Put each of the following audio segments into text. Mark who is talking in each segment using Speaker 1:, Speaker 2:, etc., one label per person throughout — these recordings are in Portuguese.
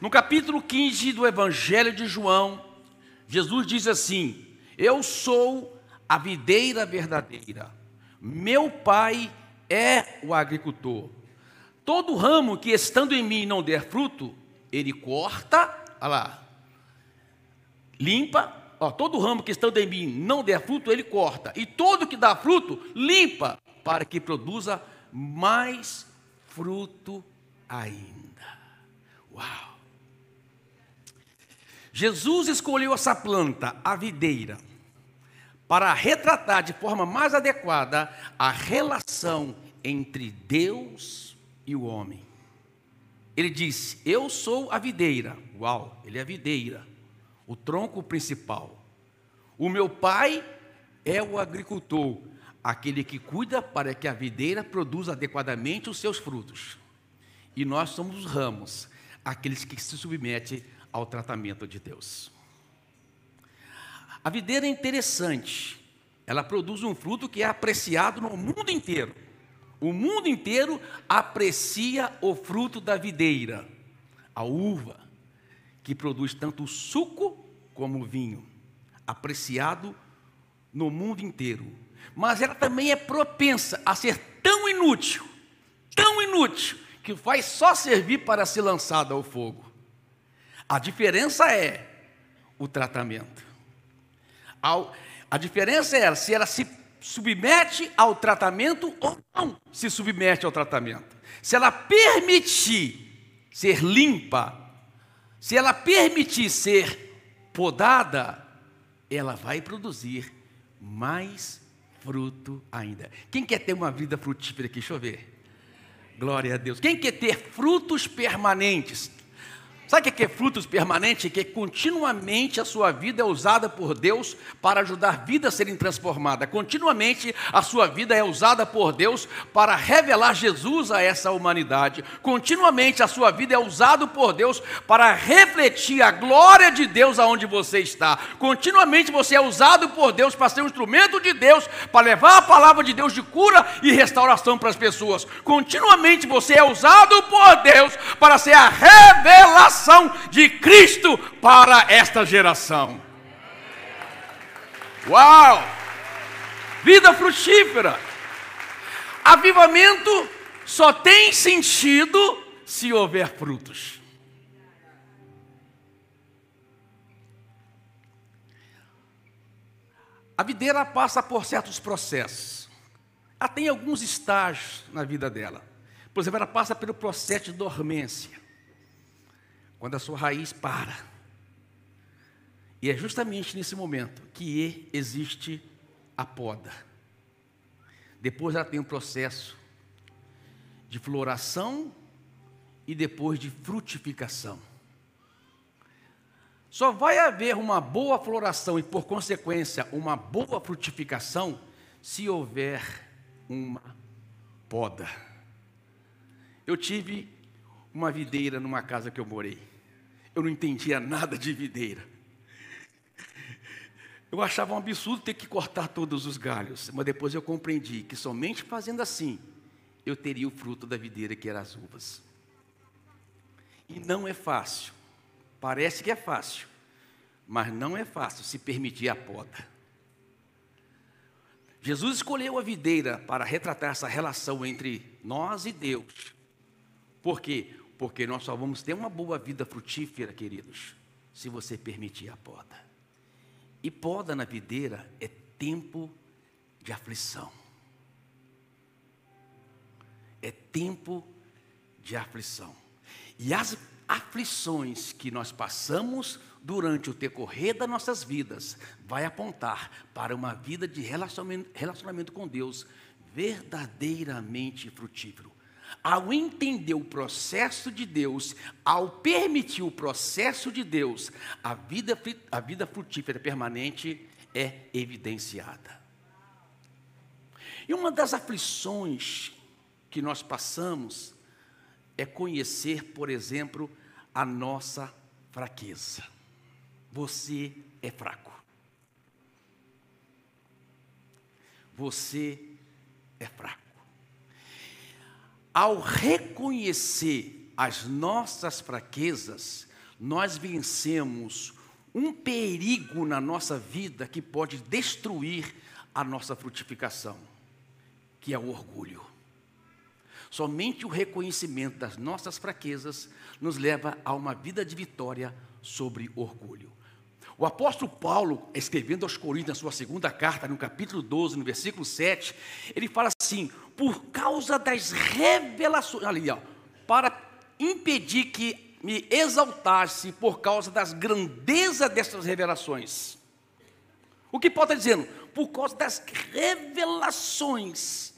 Speaker 1: No capítulo 15 do Evangelho de João, Jesus diz assim: Eu sou a videira verdadeira, meu pai é o agricultor. Todo ramo que estando em mim não der fruto, ele corta, olha lá, limpa, ó, todo ramo que estando em mim não der fruto, ele corta, e todo que dá fruto, limpa, para que produza mais fruto ainda. Uau! Jesus escolheu essa planta, a videira, para retratar de forma mais adequada a relação entre Deus e o homem. Ele disse: Eu sou a videira. Uau, ele é a videira, o tronco principal. O meu pai é o agricultor, aquele que cuida para que a videira produza adequadamente os seus frutos. E nós somos os ramos, aqueles que se submetem ao tratamento de Deus. A videira é interessante, ela produz um fruto que é apreciado no mundo inteiro. O mundo inteiro aprecia o fruto da videira, a uva, que produz tanto suco como vinho, apreciado no mundo inteiro. Mas ela também é propensa a ser tão inútil, tão inútil, que vai só servir para ser lançada ao fogo. A diferença é o tratamento. A diferença é se ela se submete ao tratamento ou não se submete ao tratamento. Se ela permitir ser limpa, se ela permitir ser podada, ela vai produzir mais fruto ainda. Quem quer ter uma vida frutífera aqui? Deixa eu ver. Glória a Deus. Quem quer ter frutos permanentes? Sabe o que é frutos permanentes? Que continuamente a sua vida é usada por Deus para ajudar vidas a serem transformadas. Continuamente a sua vida é usada por Deus para revelar Jesus a essa humanidade. Continuamente a sua vida é usada por Deus para refletir a glória de Deus aonde você está. Continuamente você é usado por Deus para ser um instrumento de Deus para levar a palavra de Deus de cura e restauração para as pessoas. Continuamente você é usado por Deus para ser a revelação de Cristo para esta geração. Uau! Vida frutífera. Avivamento só tem sentido se houver frutos. A videira passa por certos processos. Ela tem alguns estágios na vida dela. Por exemplo, ela passa pelo processo de dormência quando a sua raiz para. E é justamente nesse momento que existe a poda. Depois ela tem um processo de floração e depois de frutificação. Só vai haver uma boa floração e, por consequência, uma boa frutificação se houver uma poda. Eu tive uma videira numa casa que eu morei. Eu não entendia nada de videira. Eu achava um absurdo ter que cortar todos os galhos, mas depois eu compreendi que somente fazendo assim eu teria o fruto da videira que eram as uvas. E não é fácil. Parece que é fácil, mas não é fácil se permitir a poda. Jesus escolheu a videira para retratar essa relação entre nós e Deus. Por quê? Porque nós só vamos ter uma boa vida frutífera, queridos, se você permitir a poda. E poda na videira é tempo de aflição. É tempo de aflição. E as aflições que nós passamos durante o decorrer das nossas vidas vai apontar para uma vida de relacionamento, relacionamento com Deus verdadeiramente frutífero ao entender o processo de Deus, ao permitir o processo de Deus, a vida, a vida frutífera permanente é evidenciada. E uma das aflições que nós passamos é conhecer, por exemplo, a nossa fraqueza. Você é fraco. Você é fraco ao reconhecer as nossas fraquezas, nós vencemos um perigo na nossa vida que pode destruir a nossa frutificação, que é o orgulho. Somente o reconhecimento das nossas fraquezas nos leva a uma vida de vitória sobre orgulho. O apóstolo Paulo, escrevendo aos Coríntios, na sua segunda carta, no capítulo 12, no versículo 7, ele fala assim: por causa das revelações, ali, ó, para impedir que me exaltasse por causa das grandezas dessas revelações. O que Paulo está dizendo? Por causa das revelações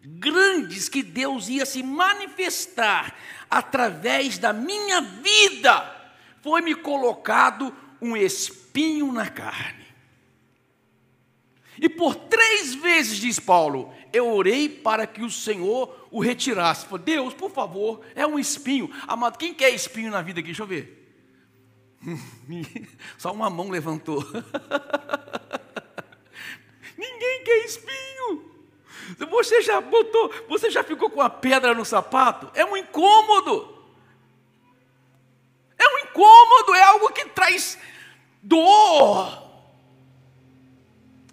Speaker 1: grandes que Deus ia se manifestar através da minha vida, foi-me colocado um espinho na carne. E por três vezes, diz Paulo, eu orei para que o Senhor o retirasse. Falei, Deus, por favor, é um espinho. Amado, quem quer espinho na vida aqui? Deixa eu ver. Só uma mão levantou. Ninguém quer espinho. Você já botou, você já ficou com a pedra no sapato? É um incômodo. É um incômodo, é algo que traz dor.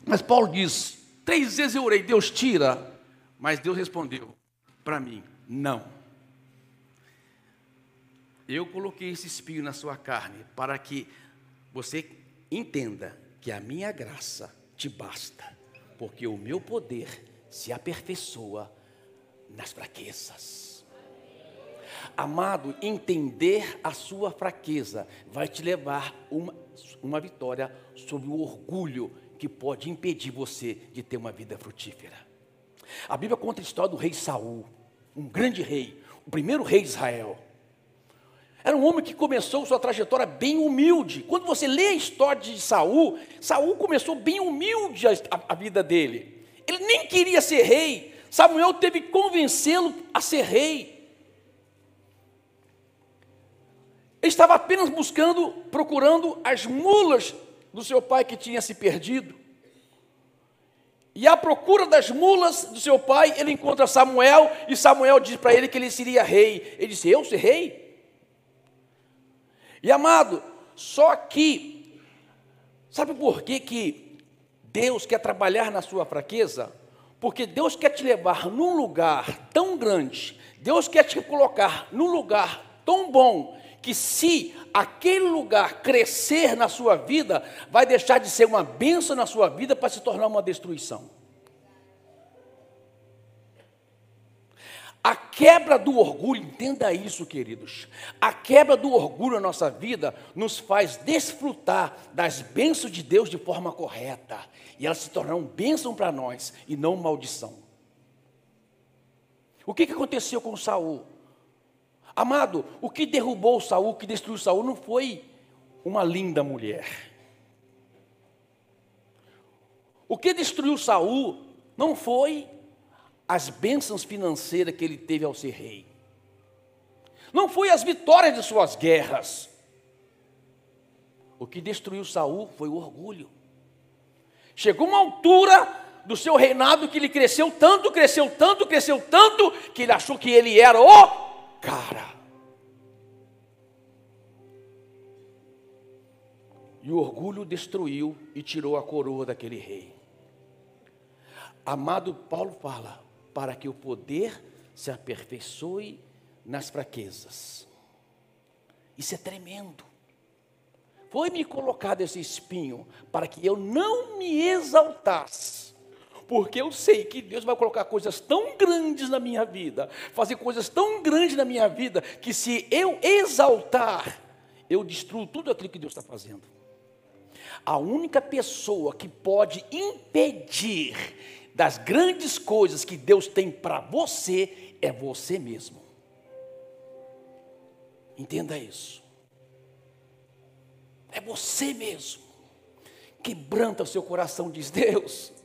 Speaker 1: Mas Paulo diz: três vezes eu orei, Deus tira. Mas Deus respondeu para mim: não. Eu coloquei esse espinho na sua carne para que você entenda que a minha graça te basta, porque o meu poder se aperfeiçoa nas fraquezas. Amado, entender a sua fraqueza vai te levar uma, uma vitória sobre o orgulho que pode impedir você de ter uma vida frutífera. A Bíblia conta a história do rei Saul, um grande rei, o primeiro rei de Israel. Era um homem que começou sua trajetória bem humilde. Quando você lê a história de Saul, Saul começou bem humilde a, a vida dele. Ele nem queria ser rei. Samuel teve que convencê-lo a ser rei. Ele estava apenas buscando, procurando as mulas do seu pai que tinha se perdido. E à procura das mulas do seu pai, ele encontra Samuel, e Samuel diz para ele que ele seria rei. Ele disse: Eu ser rei? E amado, só que, sabe por que, que Deus quer trabalhar na sua fraqueza? Porque Deus quer te levar num lugar tão grande, Deus quer te colocar num lugar tão bom, que se aquele lugar crescer na sua vida, vai deixar de ser uma benção na sua vida para se tornar uma destruição. A quebra do orgulho, entenda isso, queridos. A quebra do orgulho na nossa vida nos faz desfrutar das bênçãos de Deus de forma correta. E elas se tornarão bênção para nós e não maldição. O que, que aconteceu com Saul? Amado, o que derrubou Saul, o que destruiu Saul não foi uma linda mulher. O que destruiu Saul não foi as bênçãos financeiras que ele teve ao ser rei. Não foi as vitórias de suas guerras. O que destruiu Saul foi o orgulho. Chegou uma altura do seu reinado que ele cresceu tanto, cresceu tanto, cresceu tanto, que ele achou que ele era o cara. E o orgulho destruiu e tirou a coroa daquele rei. Amado Paulo fala: para que o poder se aperfeiçoe nas fraquezas. Isso é tremendo. Foi-me colocado esse espinho para que eu não me exaltasse porque eu sei que Deus vai colocar coisas tão grandes na minha vida, fazer coisas tão grandes na minha vida, que se eu exaltar, eu destruo tudo aquilo que Deus está fazendo. A única pessoa que pode impedir das grandes coisas que Deus tem para você é você mesmo. Entenda isso. É você mesmo. Quebranta o seu coração, diz Deus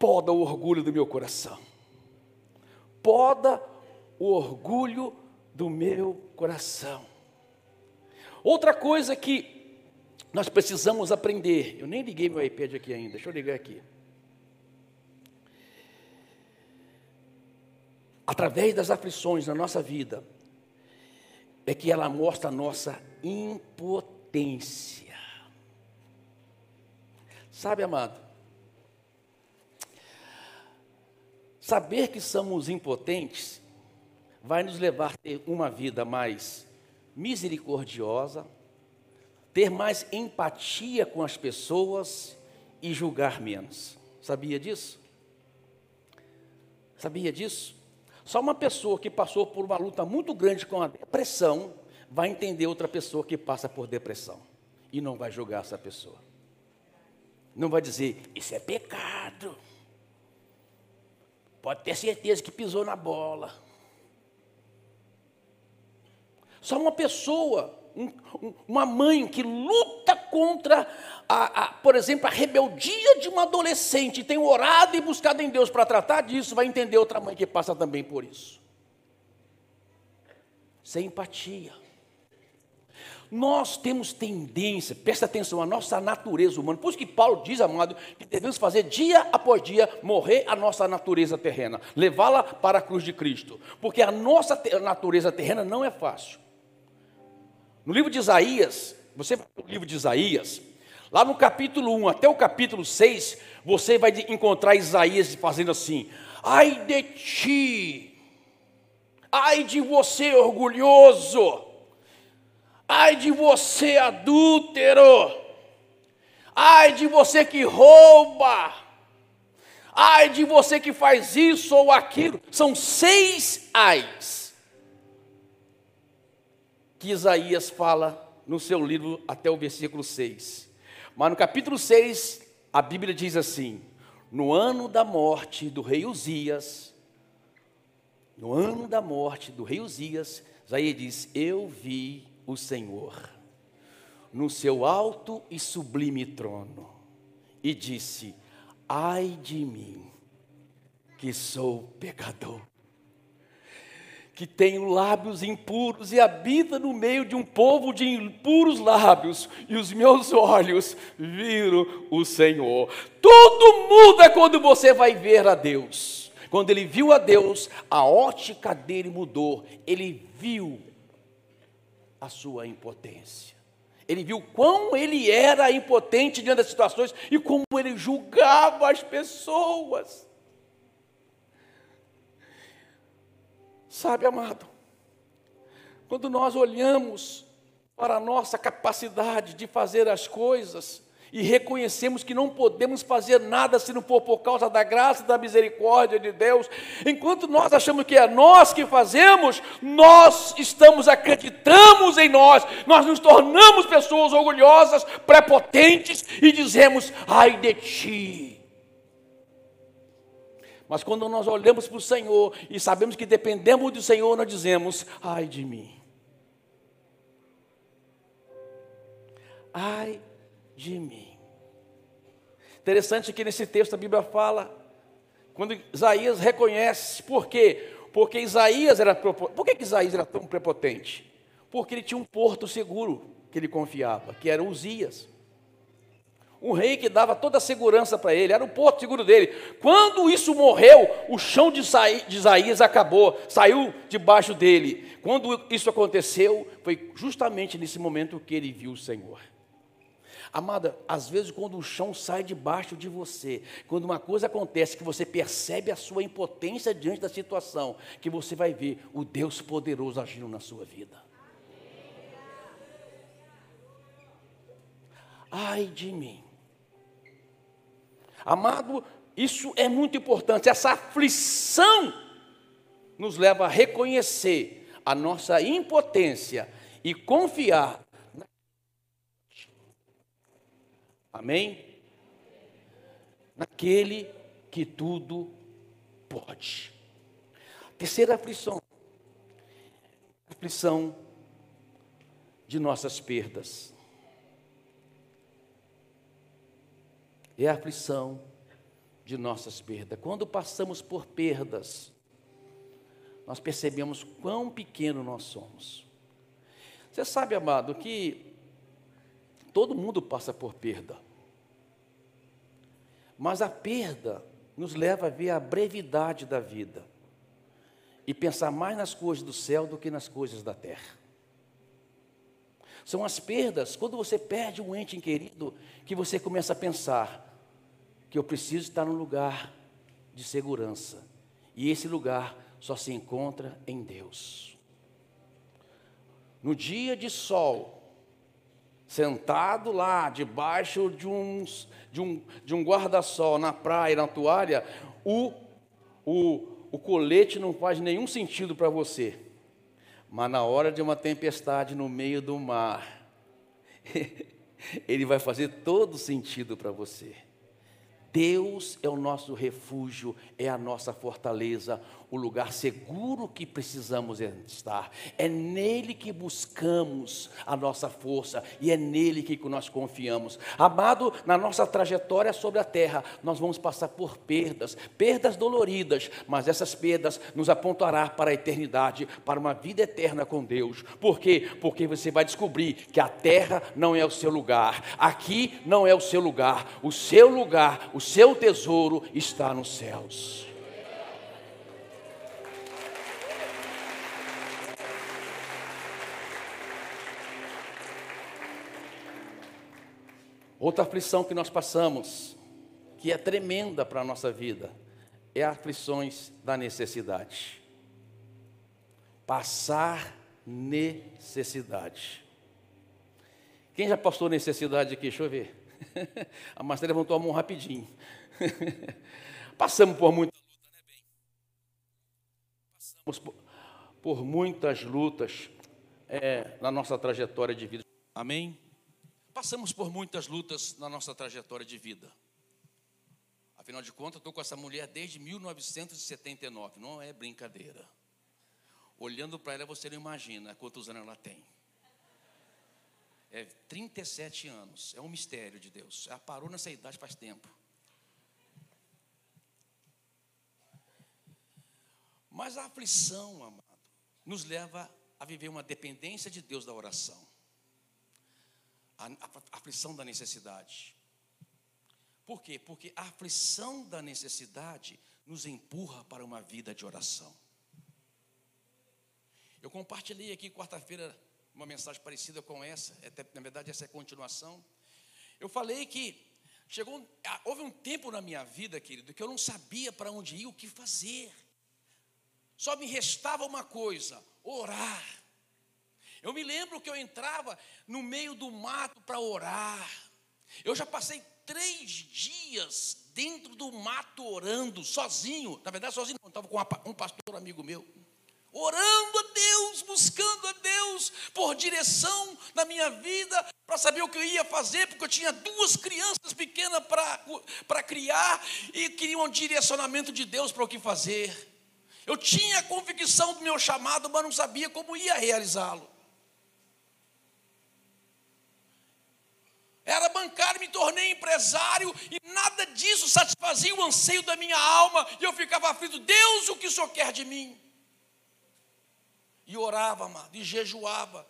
Speaker 1: poda o orgulho do meu coração. Poda o orgulho do meu coração. Outra coisa que nós precisamos aprender, eu nem liguei meu iPad aqui ainda, deixa eu ligar aqui. Através das aflições na nossa vida, é que ela mostra a nossa impotência. Sabe, amado? Saber que somos impotentes vai nos levar a ter uma vida mais misericordiosa, ter mais empatia com as pessoas e julgar menos. Sabia disso? Sabia disso? Só uma pessoa que passou por uma luta muito grande com a depressão vai entender outra pessoa que passa por depressão e não vai julgar essa pessoa. Não vai dizer, isso é pecado. Pode ter certeza que pisou na bola. Só uma pessoa, um, uma mãe que luta contra, a, a, por exemplo, a rebeldia de uma adolescente, tem orado e buscado em Deus para tratar disso, vai entender outra mãe que passa também por isso. Sem empatia. Nós temos tendência, presta atenção, a nossa natureza humana. Por isso que Paulo diz, amado, que devemos fazer dia após dia morrer a nossa natureza terrena, levá-la para a cruz de Cristo. Porque a nossa natureza terrena não é fácil. No livro de Isaías, você vai no livro de Isaías, lá no capítulo 1 até o capítulo 6, você vai encontrar Isaías fazendo assim: Ai de ti, ai de você orgulhoso Ai de você, adúltero! Ai de você que rouba! Ai de você que faz isso ou aquilo. São seis ais que Isaías fala no seu livro até o versículo 6. Mas no capítulo 6, a Bíblia diz assim: No ano da morte do rei Uzias, no ano da morte do rei Uzias, Isaías diz: Eu vi o Senhor no seu alto e sublime trono e disse: Ai de mim, que sou pecador, que tenho lábios impuros e habita no meio de um povo de impuros lábios, e os meus olhos viram o Senhor. Tudo muda quando você vai ver a Deus. Quando ele viu a Deus, a ótica dele mudou. Ele viu a sua impotência. Ele viu quão ele era impotente diante das situações e como ele julgava as pessoas. Sabe, amado, quando nós olhamos para a nossa capacidade de fazer as coisas, e reconhecemos que não podemos fazer nada se não for por causa da graça e da misericórdia de Deus. Enquanto nós achamos que é nós que fazemos, nós estamos acreditamos em nós, nós nos tornamos pessoas orgulhosas, prepotentes e dizemos: "Ai de ti". Mas quando nós olhamos para o Senhor e sabemos que dependemos do Senhor, nós dizemos: "Ai de mim". Ai de mim. Interessante que nesse texto a Bíblia fala, quando Isaías reconhece, por quê? Porque Isaías era. Por que, que Isaías era tão prepotente? Porque ele tinha um porto seguro que ele confiava, que era Uzias. Um rei que dava toda a segurança para ele, era o porto seguro dele. Quando isso morreu, o chão de Isaías acabou, saiu debaixo dele. Quando isso aconteceu, foi justamente nesse momento que ele viu o Senhor. Amada, às vezes quando o chão sai debaixo de você, quando uma coisa acontece que você percebe a sua impotência diante da situação, que você vai ver o Deus poderoso agindo na sua vida. Ai de mim. Amado, isso é muito importante. Essa aflição nos leva a reconhecer a nossa impotência e confiar Amém? Naquele que tudo pode. Terceira aflição. Aflição de nossas perdas. É a aflição de nossas perdas. Quando passamos por perdas, nós percebemos quão pequeno nós somos. Você sabe, amado, que Todo mundo passa por perda. Mas a perda nos leva a ver a brevidade da vida e pensar mais nas coisas do céu do que nas coisas da terra. São as perdas, quando você perde um ente querido, que você começa a pensar que eu preciso estar num lugar de segurança. E esse lugar só se encontra em Deus. No dia de sol, sentado lá debaixo de, uns, de um, de um guarda-sol na praia, na toalha, o, o, o colete não faz nenhum sentido para você. Mas na hora de uma tempestade no meio do mar, ele vai fazer todo sentido para você. Deus é o nosso refúgio, é a nossa fortaleza, o lugar seguro que precisamos estar. É nele que buscamos a nossa força e é nele que nós confiamos. Amado, na nossa trajetória sobre a terra, nós vamos passar por perdas, perdas doloridas, mas essas perdas nos apontará para a eternidade, para uma vida eterna com Deus. Por quê? Porque você vai descobrir que a terra não é o seu lugar, aqui não é o seu lugar, o seu lugar, o seu tesouro está nos céus. Outra aflição que nós passamos, que é tremenda para a nossa vida, é aflições da necessidade. Passar necessidade. Quem já passou necessidade aqui? Deixa eu ver. A Marcela levantou a mão rapidinho. Passamos por muita luta, né, bem? Passamos por, muitas lutas é, na nossa trajetória de vida. Amém? Passamos por muitas lutas na nossa trajetória de vida. Afinal de contas, estou com essa mulher desde 1979, não é brincadeira. Olhando para ela, você não imagina quantos anos ela tem. É 37 anos, é um mistério de Deus. Ela parou nessa idade faz tempo. Mas a aflição, amado, nos leva a viver uma dependência de Deus da oração a, aflição da necessidade. Por quê? Porque a aflição da necessidade nos empurra para uma vida de oração. Eu compartilhei aqui quarta-feira uma mensagem parecida com essa, até, na verdade essa é a continuação. Eu falei que chegou, ah, houve um tempo na minha vida, querido, que eu não sabia para onde ir, o que fazer. Só me restava uma coisa: orar. Eu me lembro que eu entrava no meio do mato para orar. Eu já passei três dias dentro do mato orando, sozinho. Na verdade, sozinho, não, estava com um pastor amigo meu. Orando a Deus, buscando a Deus por direção na minha vida, para saber o que eu ia fazer, porque eu tinha duas crianças pequenas para criar e queria um direcionamento de Deus para o que fazer. Eu tinha a convicção do meu chamado, mas não sabia como ia realizá-lo. era bancário, me tornei empresário e nada disso satisfazia o anseio da minha alma. E eu ficava aflito: Deus, o que o Senhor quer de mim? E orava, amado, e jejuava.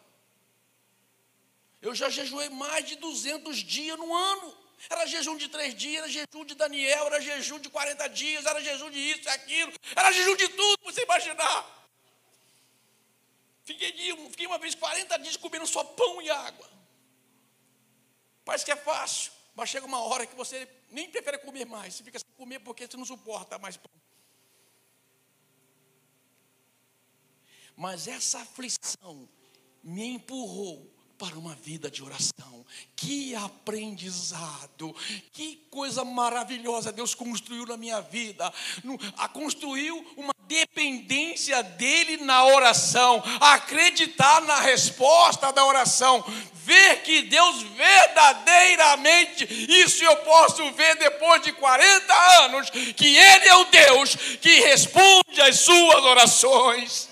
Speaker 1: Eu já jejuei mais de 200 dias no ano. Era jejum de três dias, era jejum de Daniel, era jejum de 40 dias, era jejum de isso e aquilo, era jejum de tudo, você imaginar. Fiquei, fiquei uma vez 40 dias comendo só pão e água. Parece que é fácil, mas chega uma hora que você nem prefere comer mais, você fica sem comer porque você não suporta mais pão. Mas essa aflição me empurrou para uma vida de oração. Que aprendizado, que coisa maravilhosa Deus construiu na minha vida. A construiu uma dependência dele na oração, acreditar na resposta da oração, ver que Deus verdadeiramente, isso eu posso ver depois de 40 anos, que Ele é o Deus que responde às suas orações.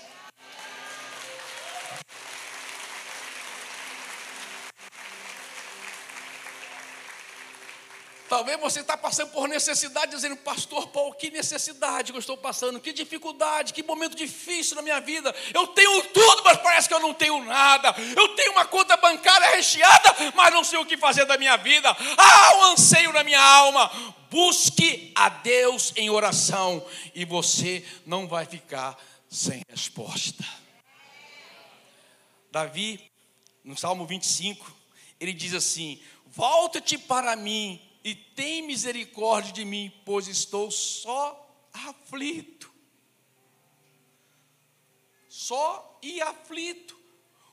Speaker 1: Talvez você está passando por necessidade, dizendo, pastor Paulo, que necessidade que eu estou passando, que dificuldade, que momento difícil na minha vida. Eu tenho tudo, mas parece que eu não tenho nada. Eu tenho uma conta bancária recheada, mas não sei o que fazer da minha vida. Há um anseio na minha alma. Busque a Deus em oração e você não vai ficar sem resposta. Davi
Speaker 2: no Salmo 25, ele diz assim: Volta-te para mim e tem misericórdia de mim, pois estou só aflito. Só e aflito.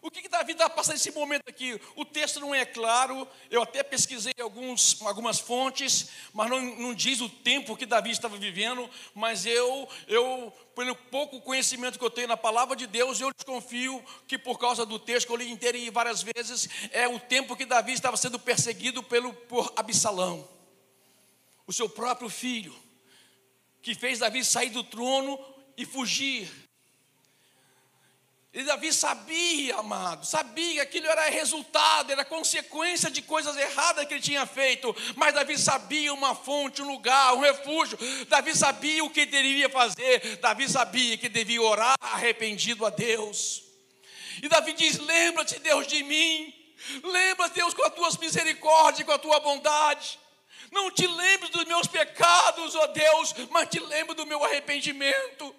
Speaker 2: O que, que Davi está passando nesse momento aqui? O texto não é claro, eu até pesquisei alguns, algumas fontes, mas não, não diz o tempo que Davi estava vivendo, mas eu, eu, pelo pouco conhecimento que eu tenho na palavra de Deus, eu desconfio que por causa do texto que eu li inteiro e várias vezes, é o tempo que Davi estava sendo perseguido pelo, por Absalão, o seu próprio filho, que fez Davi sair do trono e fugir e Davi sabia, amado, sabia que aquilo era resultado, era consequência de coisas erradas que ele tinha feito, mas Davi sabia uma fonte, um lugar, um refúgio. Davi sabia o que deveria fazer, Davi sabia que devia orar arrependido a Deus. E Davi diz: Lembra-te, Deus, de mim, lembra-te, Deus, com as tuas misericórdias, com a tua bondade. Não te lembres dos meus pecados, ó Deus, mas te lembro do meu arrependimento.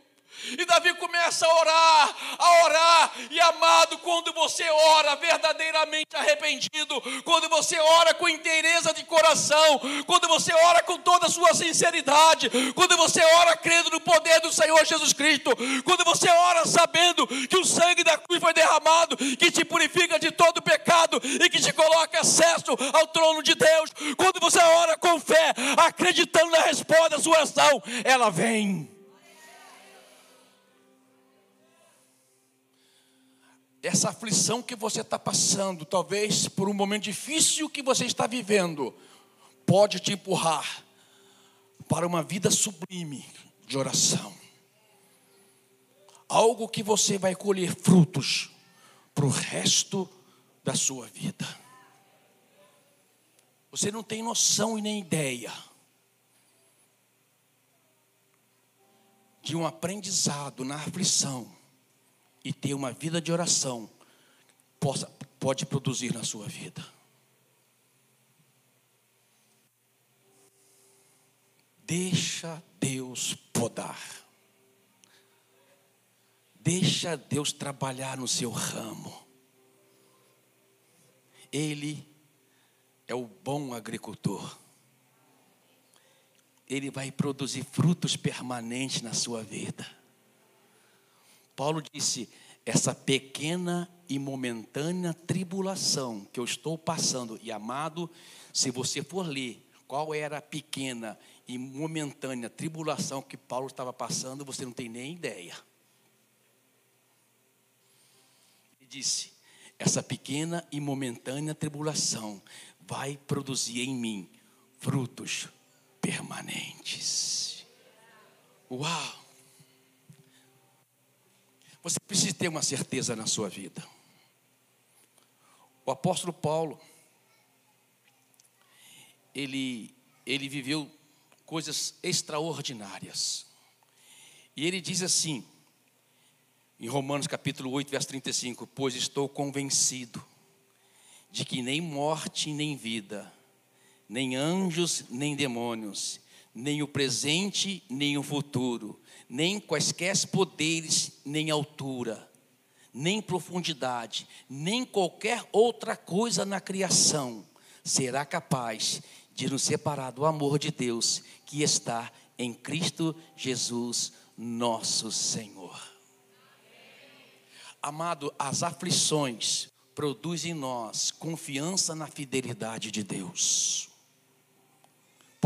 Speaker 2: E Davi começa a orar, a orar, e amado, quando você ora verdadeiramente arrependido, quando você ora com inteireza de coração, quando você ora com toda a sua sinceridade, quando você ora crendo no poder do Senhor Jesus Cristo, quando você ora sabendo que o sangue da cruz foi derramado, que te purifica de todo pecado e que te coloca acesso ao trono de Deus, quando você ora com fé, acreditando na resposta da sua oração, ela vem. Essa aflição que você está passando, talvez por um momento difícil que você está vivendo, pode te empurrar para uma vida sublime de oração. Algo que você vai colher frutos para o resto da sua vida. Você não tem noção e nem ideia de um aprendizado na aflição e ter uma vida de oração possa, pode produzir na sua vida. Deixa Deus podar. Deixa Deus trabalhar no seu ramo. Ele é o bom agricultor. Ele vai produzir frutos permanentes na sua vida. Paulo disse: essa pequena e momentânea tribulação que eu estou passando, e amado, se você for ler qual era a pequena e momentânea tribulação que Paulo estava passando, você não tem nem ideia. Ele disse: essa pequena e momentânea tribulação vai produzir em mim frutos permanentes. Uau! Você precisa ter uma certeza na sua vida. O apóstolo Paulo, ele, ele viveu coisas extraordinárias. E ele diz assim, em Romanos capítulo 8, verso 35: Pois estou convencido de que nem morte, nem vida, nem anjos, nem demônios, nem o presente, nem o futuro, nem quaisquer poderes, nem altura, nem profundidade, nem qualquer outra coisa na criação será capaz de nos separar do amor de Deus que está em Cristo Jesus, nosso Senhor. Amado, as aflições produzem em nós confiança na fidelidade de Deus.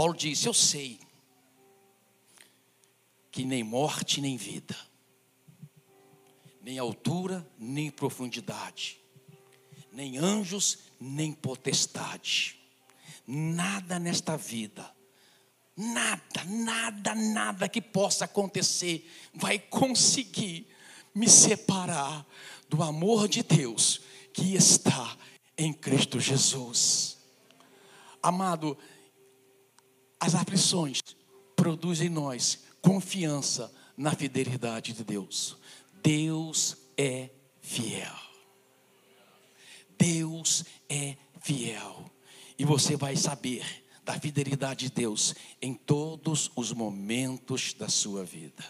Speaker 2: Paulo disse: Eu sei que nem morte nem vida, nem altura nem profundidade, nem anjos nem potestade, nada nesta vida, nada, nada, nada que possa acontecer vai conseguir me separar do amor de Deus que está em Cristo Jesus. Amado, as aflições produzem em nós confiança na fidelidade de Deus. Deus é fiel. Deus é fiel. E você vai saber da fidelidade de Deus em todos os momentos da sua vida.